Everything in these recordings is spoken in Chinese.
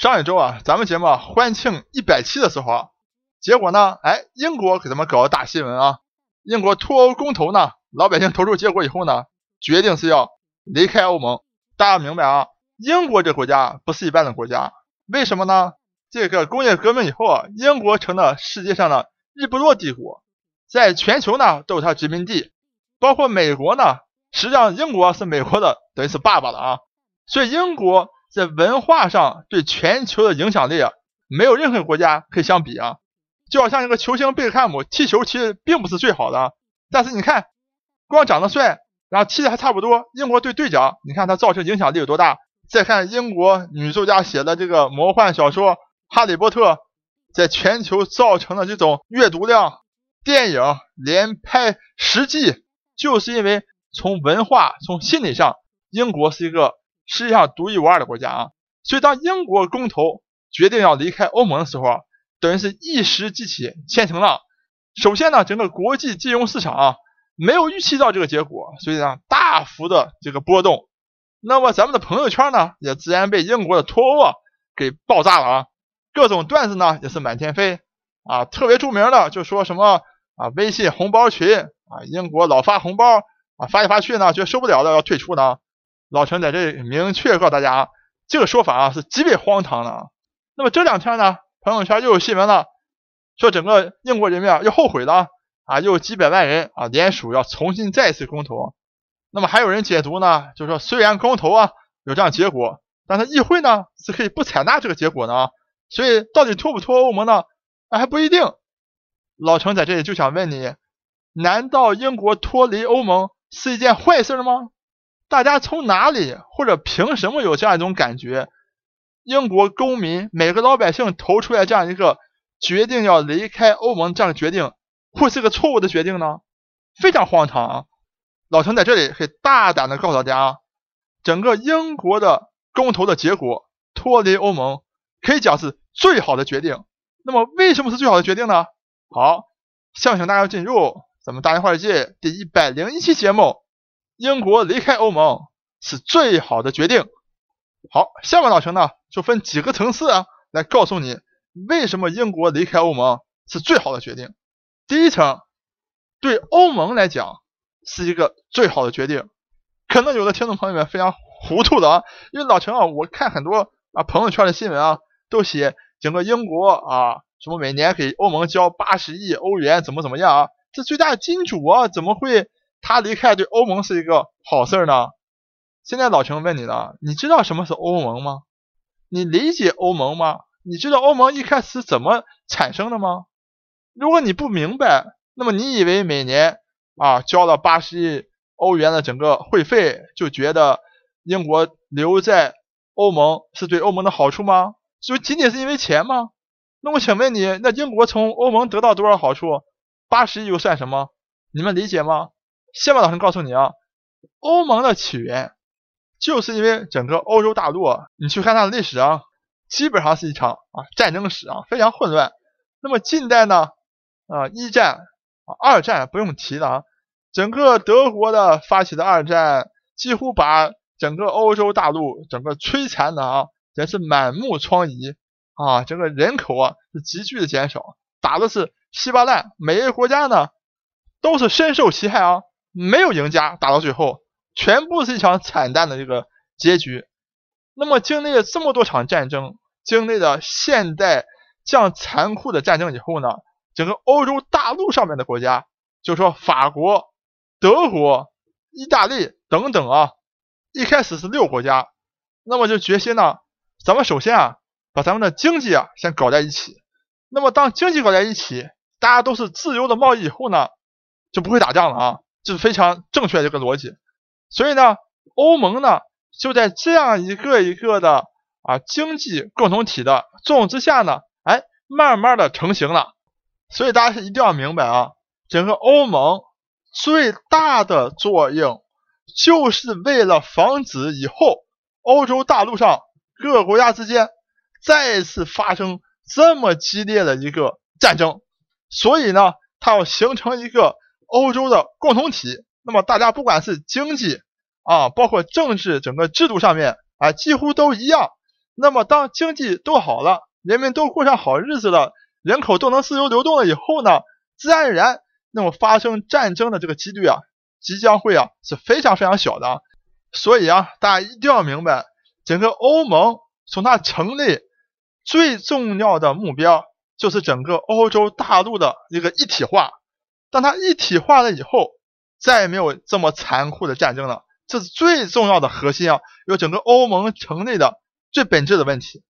上一周啊，咱们节目欢庆一百期的时候啊，结果呢，哎，英国给咱们搞个大新闻啊，英国脱欧公投呢，老百姓投出结果以后呢，决定是要离开欧盟。大家明白啊？英国这国家不是一般的国家，为什么呢？这个工业革命以后啊，英国成了世界上的日不落帝国，在全球呢都有它殖民地，包括美国呢，实际上英国是美国的等于是爸爸了啊，所以英国。在文化上对全球的影响力啊，没有任何国家可以相比啊。就好像一个球星贝克汉姆踢球其实并不是最好的，但是你看，光长得帅，然后踢的还差不多。英国队队长，你看他造成影响力有多大？再看英国女作家写的这个魔幻小说《哈利波特》，在全球造成的这种阅读量，电影连拍十季，就是因为从文化、从心理上，英国是一个。世界上独一无二的国家啊，所以当英国公投决定要离开欧盟的时候啊，等于是一石激起千层浪。首先呢，整个国际金融市场啊没有预期到这个结果，所以呢大幅的这个波动。那么咱们的朋友圈呢，也自然被英国的脱欧啊给爆炸了啊，各种段子呢也是满天飞啊。特别著名的就说什么啊，微信红包群啊，英国老发红包啊，发一发去呢，觉得受不了了要退出呢。老陈在这里明确告诉大家啊，这个说法啊是极为荒唐的啊。那么这两天呢，朋友圈又有新闻了，说整个英国人民啊又后悔了啊，又有几百万人啊联署要重新再次公投。那么还有人解读呢，就是说虽然公投啊有这样结果，但是议会呢是可以不采纳这个结果的啊。所以到底脱不脱欧盟呢？那还不一定。老陈在这里就想问你，难道英国脱离欧盟是一件坏事吗？大家从哪里或者凭什么有这样一种感觉？英国公民每个老百姓投出来这样一个决定要离开欧盟这样的决定，会是个错误的决定呢？非常荒唐啊！老陈在这里可以大胆的告诉大家啊，整个英国的公投的结果脱离欧盟可以讲是最好的决定。那么为什么是最好的决定呢？好，相信大家进入咱们大话界第一百零一期节目。英国离开欧盟是最好的决定。好，下面老陈呢就分几个层次啊，来告诉你为什么英国离开欧盟是最好的决定。第一层，对欧盟来讲是一个最好的决定。可能有的听众朋友们非常糊涂的啊，因为老陈啊，我看很多啊朋友圈的新闻啊，都写整个英国啊，什么每年给欧盟交八十亿欧元，怎么怎么样啊？这最大的金主啊，怎么会？他离开对欧盟是一个好事呢。现在老陈问你了，你知道什么是欧盟吗？你理解欧盟吗？你知道欧盟一开始怎么产生的吗？如果你不明白，那么你以为每年啊交了八十亿欧元的整个会费，就觉得英国留在欧盟是对欧盟的好处吗？就仅仅是因为钱吗？那我请问你，那英国从欧盟得到多少好处？八十亿又算什么？你们理解吗？下面老师告诉你啊，欧盟的起源就是因为整个欧洲大陆，你去看它的历史啊，基本上是一场啊战争史啊，非常混乱。那么近代呢，啊一战啊二战不用提了啊，整个德国的发起的二战，几乎把整个欧洲大陆整个摧残的啊，真是满目疮痍啊，整个人口啊是急剧的减少，打的是稀巴烂，每一个国家呢都是深受其害啊。没有赢家，打到最后，全部是一场惨淡的这个结局。那么经历了这么多场战争，经历了现代这样残酷的战争以后呢，整个欧洲大陆上面的国家，就说法国、德国、意大利等等啊，一开始是六国家，那么就决心呢，咱们首先啊，把咱们的经济啊先搞在一起。那么当经济搞在一起，大家都是自由的贸易以后呢，就不会打仗了啊。这是非常正确的一个逻辑，所以呢，欧盟呢就在这样一个一个的啊经济共同体的作用之下呢，哎，慢慢的成型了。所以大家是一定要明白啊，整个欧盟最大的作用就是为了防止以后欧洲大陆上各个国家之间再次发生这么激烈的一个战争，所以呢，它要形成一个。欧洲的共同体，那么大家不管是经济啊，包括政治整个制度上面啊，几乎都一样。那么当经济都好了，人们都过上好日子了，人口都能自由流动了以后呢，自然而然，那么发生战争的这个几率啊，即将会啊是非常非常小的。所以啊，大家一定要明白，整个欧盟从它成立最重要的目标就是整个欧洲大陆的一个一体化。当它一体化了以后，再也没有这么残酷的战争了。这是最重要的核心啊，有整个欧盟成立的最本质的问题。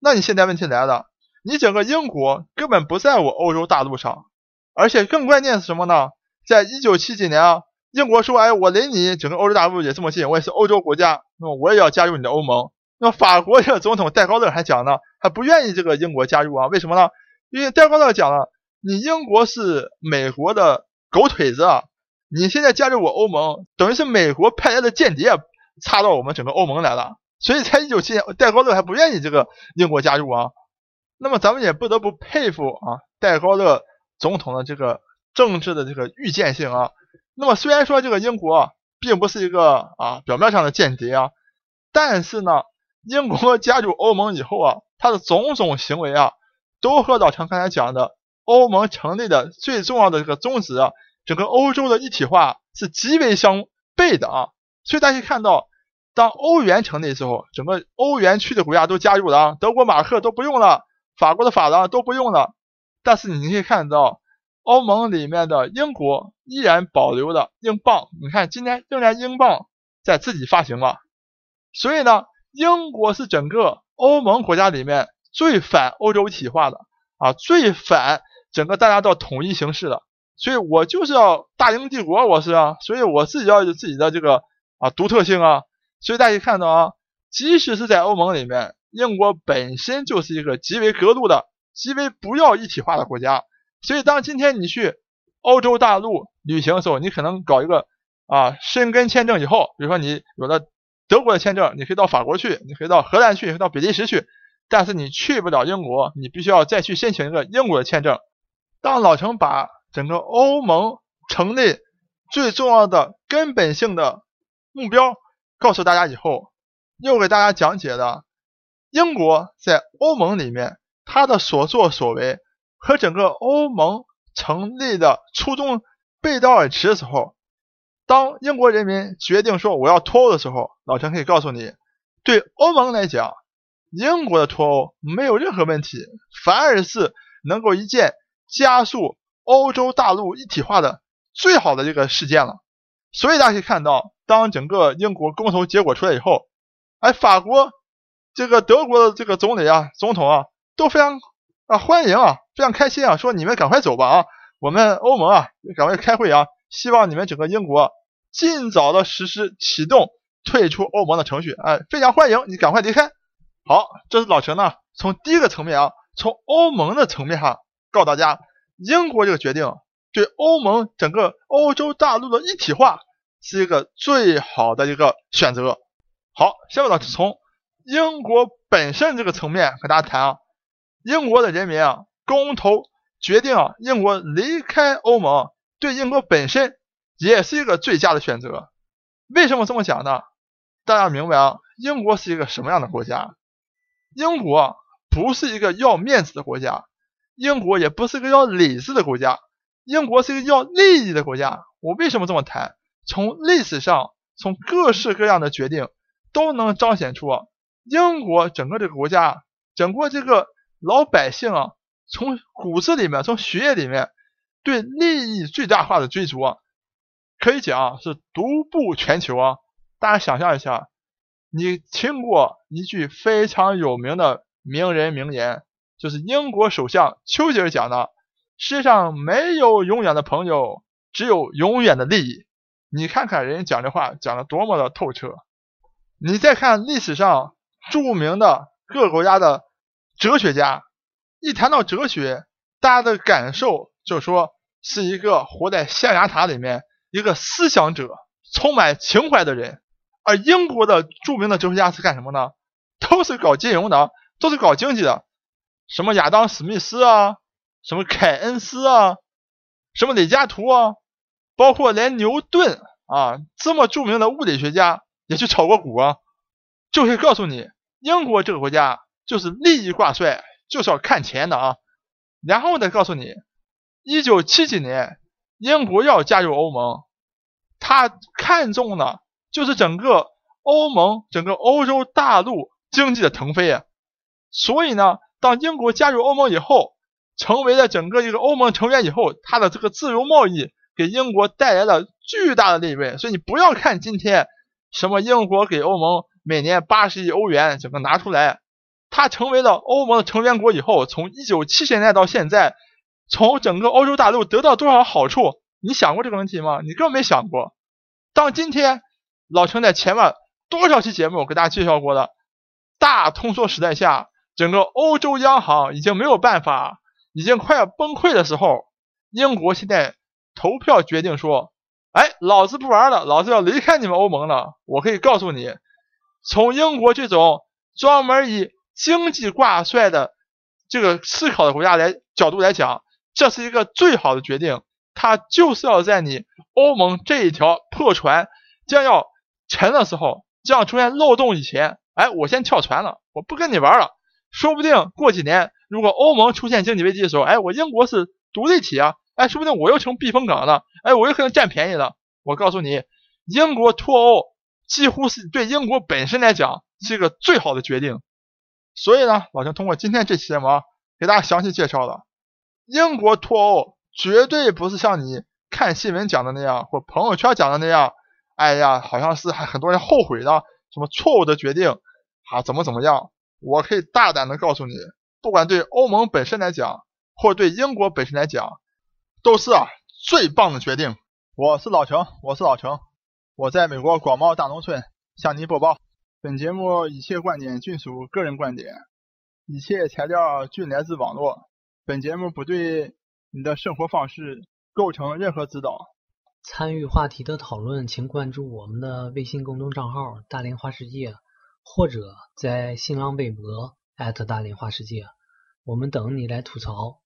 那你现在问题来了，你整个英国根本不在我欧洲大陆上，而且更关键是什么呢？在一九七几年啊。英国说：“哎，我离你整个欧洲大陆也这么近，我也是欧洲国家，那么我也要加入你的欧盟。”那么法国这个总统戴高乐还讲呢，还不愿意这个英国加入啊？为什么呢？因为戴高乐讲了，你英国是美国的狗腿子，啊，你现在加入我欧盟，等于是美国派来的间谍插到我们整个欧盟来了，所以才一九七年，戴高乐还不愿意这个英国加入啊。那么咱们也不得不佩服啊，戴高乐总统的这个政治的这个预见性啊。那么虽然说这个英国并不是一个啊表面上的间谍啊，但是呢，英国加入欧盟以后啊，他的种种行为啊，都和老陈刚才讲的欧盟成立的最重要的这个宗旨啊，整个欧洲的一体化是极为相悖的啊。所以大家看到，当欧元成立的时候，整个欧元区的国家都加入了啊，德国马克都不用了，法国的法郎都不用了，但是你可以看到。欧盟里面的英国依然保留了英镑，你看今天仍然英镑在自己发行了，所以呢，英国是整个欧盟国家里面最反欧洲一体化的啊，最反整个大家都要统一形式的，所以我就是要大英帝国，我是啊，所以我自己要有自己的这个啊独特性啊，所以大家看到啊，即使是在欧盟里面，英国本身就是一个极为隔路的、极为不要一体化的国家。所以，当今天你去欧洲大陆旅行的时候，你可能搞一个啊申根签证以后，比如说你有了德国的签证，你可以到法国去，你可以到荷兰去，可以到比利时去，但是你去不了英国，你必须要再去申请一个英国的签证。当老陈把整个欧盟成立最重要的根本性的目标告诉大家以后，又给大家讲解了英国在欧盟里面他的所作所为。和整个欧盟成立的初衷背道而驰的时候，当英国人民决定说我要脱欧的时候，老陈可以告诉你，对欧盟来讲，英国的脱欧没有任何问题，反而是能够一件加速欧洲大陆一体化的最好的这个事件了。所以大家可以看到，当整个英国公投结果出来以后，哎，法国这个德国的这个总理啊、总统啊都非常啊欢迎啊。非常开心啊！说你们赶快走吧啊！我们欧盟啊，赶快开会啊！希望你们整个英国尽早的实施启动退出欧盟的程序哎！非常欢迎你赶快离开。好，这是老陈呢，从第一个层面啊，从欧盟的层面上告诉大家，英国这个决定对欧盟整个欧洲大陆的一体化是一个最好的一个选择。好，下面老师从英国本身这个层面和大家谈啊，英国的人民啊。公投决定啊，英国离开欧盟，对英国本身也是一个最佳的选择。为什么这么讲呢？大家明白啊，英国是一个什么样的国家？英国不是一个要面子的国家，英国也不是个要理智的国家，英国是个要利益的国家。我为什么这么谈？从历史上，从各式各样的决定都能彰显出英国整个这个国家，整个这个老百姓啊。从骨子里面，从血液里面，对利益最大化的追逐啊，可以讲是独步全球啊！大家想象一下，你听过一句非常有名的名人名言，就是英国首相丘吉尔讲的：“世界上没有永远的朋友，只有永远的利益。”你看看人讲这话讲的多么的透彻。你再看历史上著名的各个国家的哲学家。一谈到哲学，大家的感受就是说是一个活在象牙塔里面一个思想者，充满情怀的人。而英国的著名的哲学家是干什么呢？都是搞金融的，都是搞经济的，什么亚当·史密斯啊，什么凯恩斯啊，什么李嘉图啊，包括连牛顿啊这么著名的物理学家也去炒过股啊，就会告诉你，英国这个国家就是利益挂帅，就是要看钱的啊。然后再告诉你，一九七几年英国要加入欧盟，他看中的就是整个欧盟、整个欧洲大陆经济的腾飞啊。所以呢，当英国加入欧盟以后，成为了整个一个欧盟成员以后，它的这个自由贸易给英国带来了巨大的利润。所以你不要看今天什么英国给欧盟每年八十亿欧元整个拿出来，它成为了欧盟的成员国以后，从一九七零年代到现在，从整个欧洲大陆得到多少好处？你想过这个问题吗？你根本没想过。当今天老陈在前面多少期节目给大家介绍过的，大通缩时代下，整个欧洲央行已经没有办法。已经快要崩溃的时候，英国现在投票决定说：“哎，老子不玩了，老子要离开你们欧盟了。”我可以告诉你，从英国这种专门以经济挂帅的这个思考的国家来角度来讲，这是一个最好的决定。他就是要在你欧盟这一条破船将要沉的时候，将要出现漏洞以前，哎，我先跳船了，我不跟你玩了。说不定过几年。如果欧盟出现经济危机的时候，哎，我英国是独立体啊，哎，说不定我又成避风港了，哎，我又可能占便宜了。我告诉你，英国脱欧几乎是对英国本身来讲是一个最好的决定。所以呢，老陈通过今天这期节目啊给大家详细介绍了，英国脱欧绝对不是像你看新闻讲的那样，或朋友圈讲的那样，哎呀，好像是还很多人后悔的什么错误的决定啊，怎么怎么样？我可以大胆的告诉你。不管对欧盟本身来讲，或对英国本身来讲，都是啊最棒的决定。我是老程，我是老程，我在美国广袤大农村向您播报。本节目一切观点均属个人观点，一切材料均来自网络。本节目不对你的生活方式构成任何指导。参与话题的讨论，请关注我们的微信公众账号“大连花世界”，或者在新浪微博艾特大连花世界。我们等你来吐槽。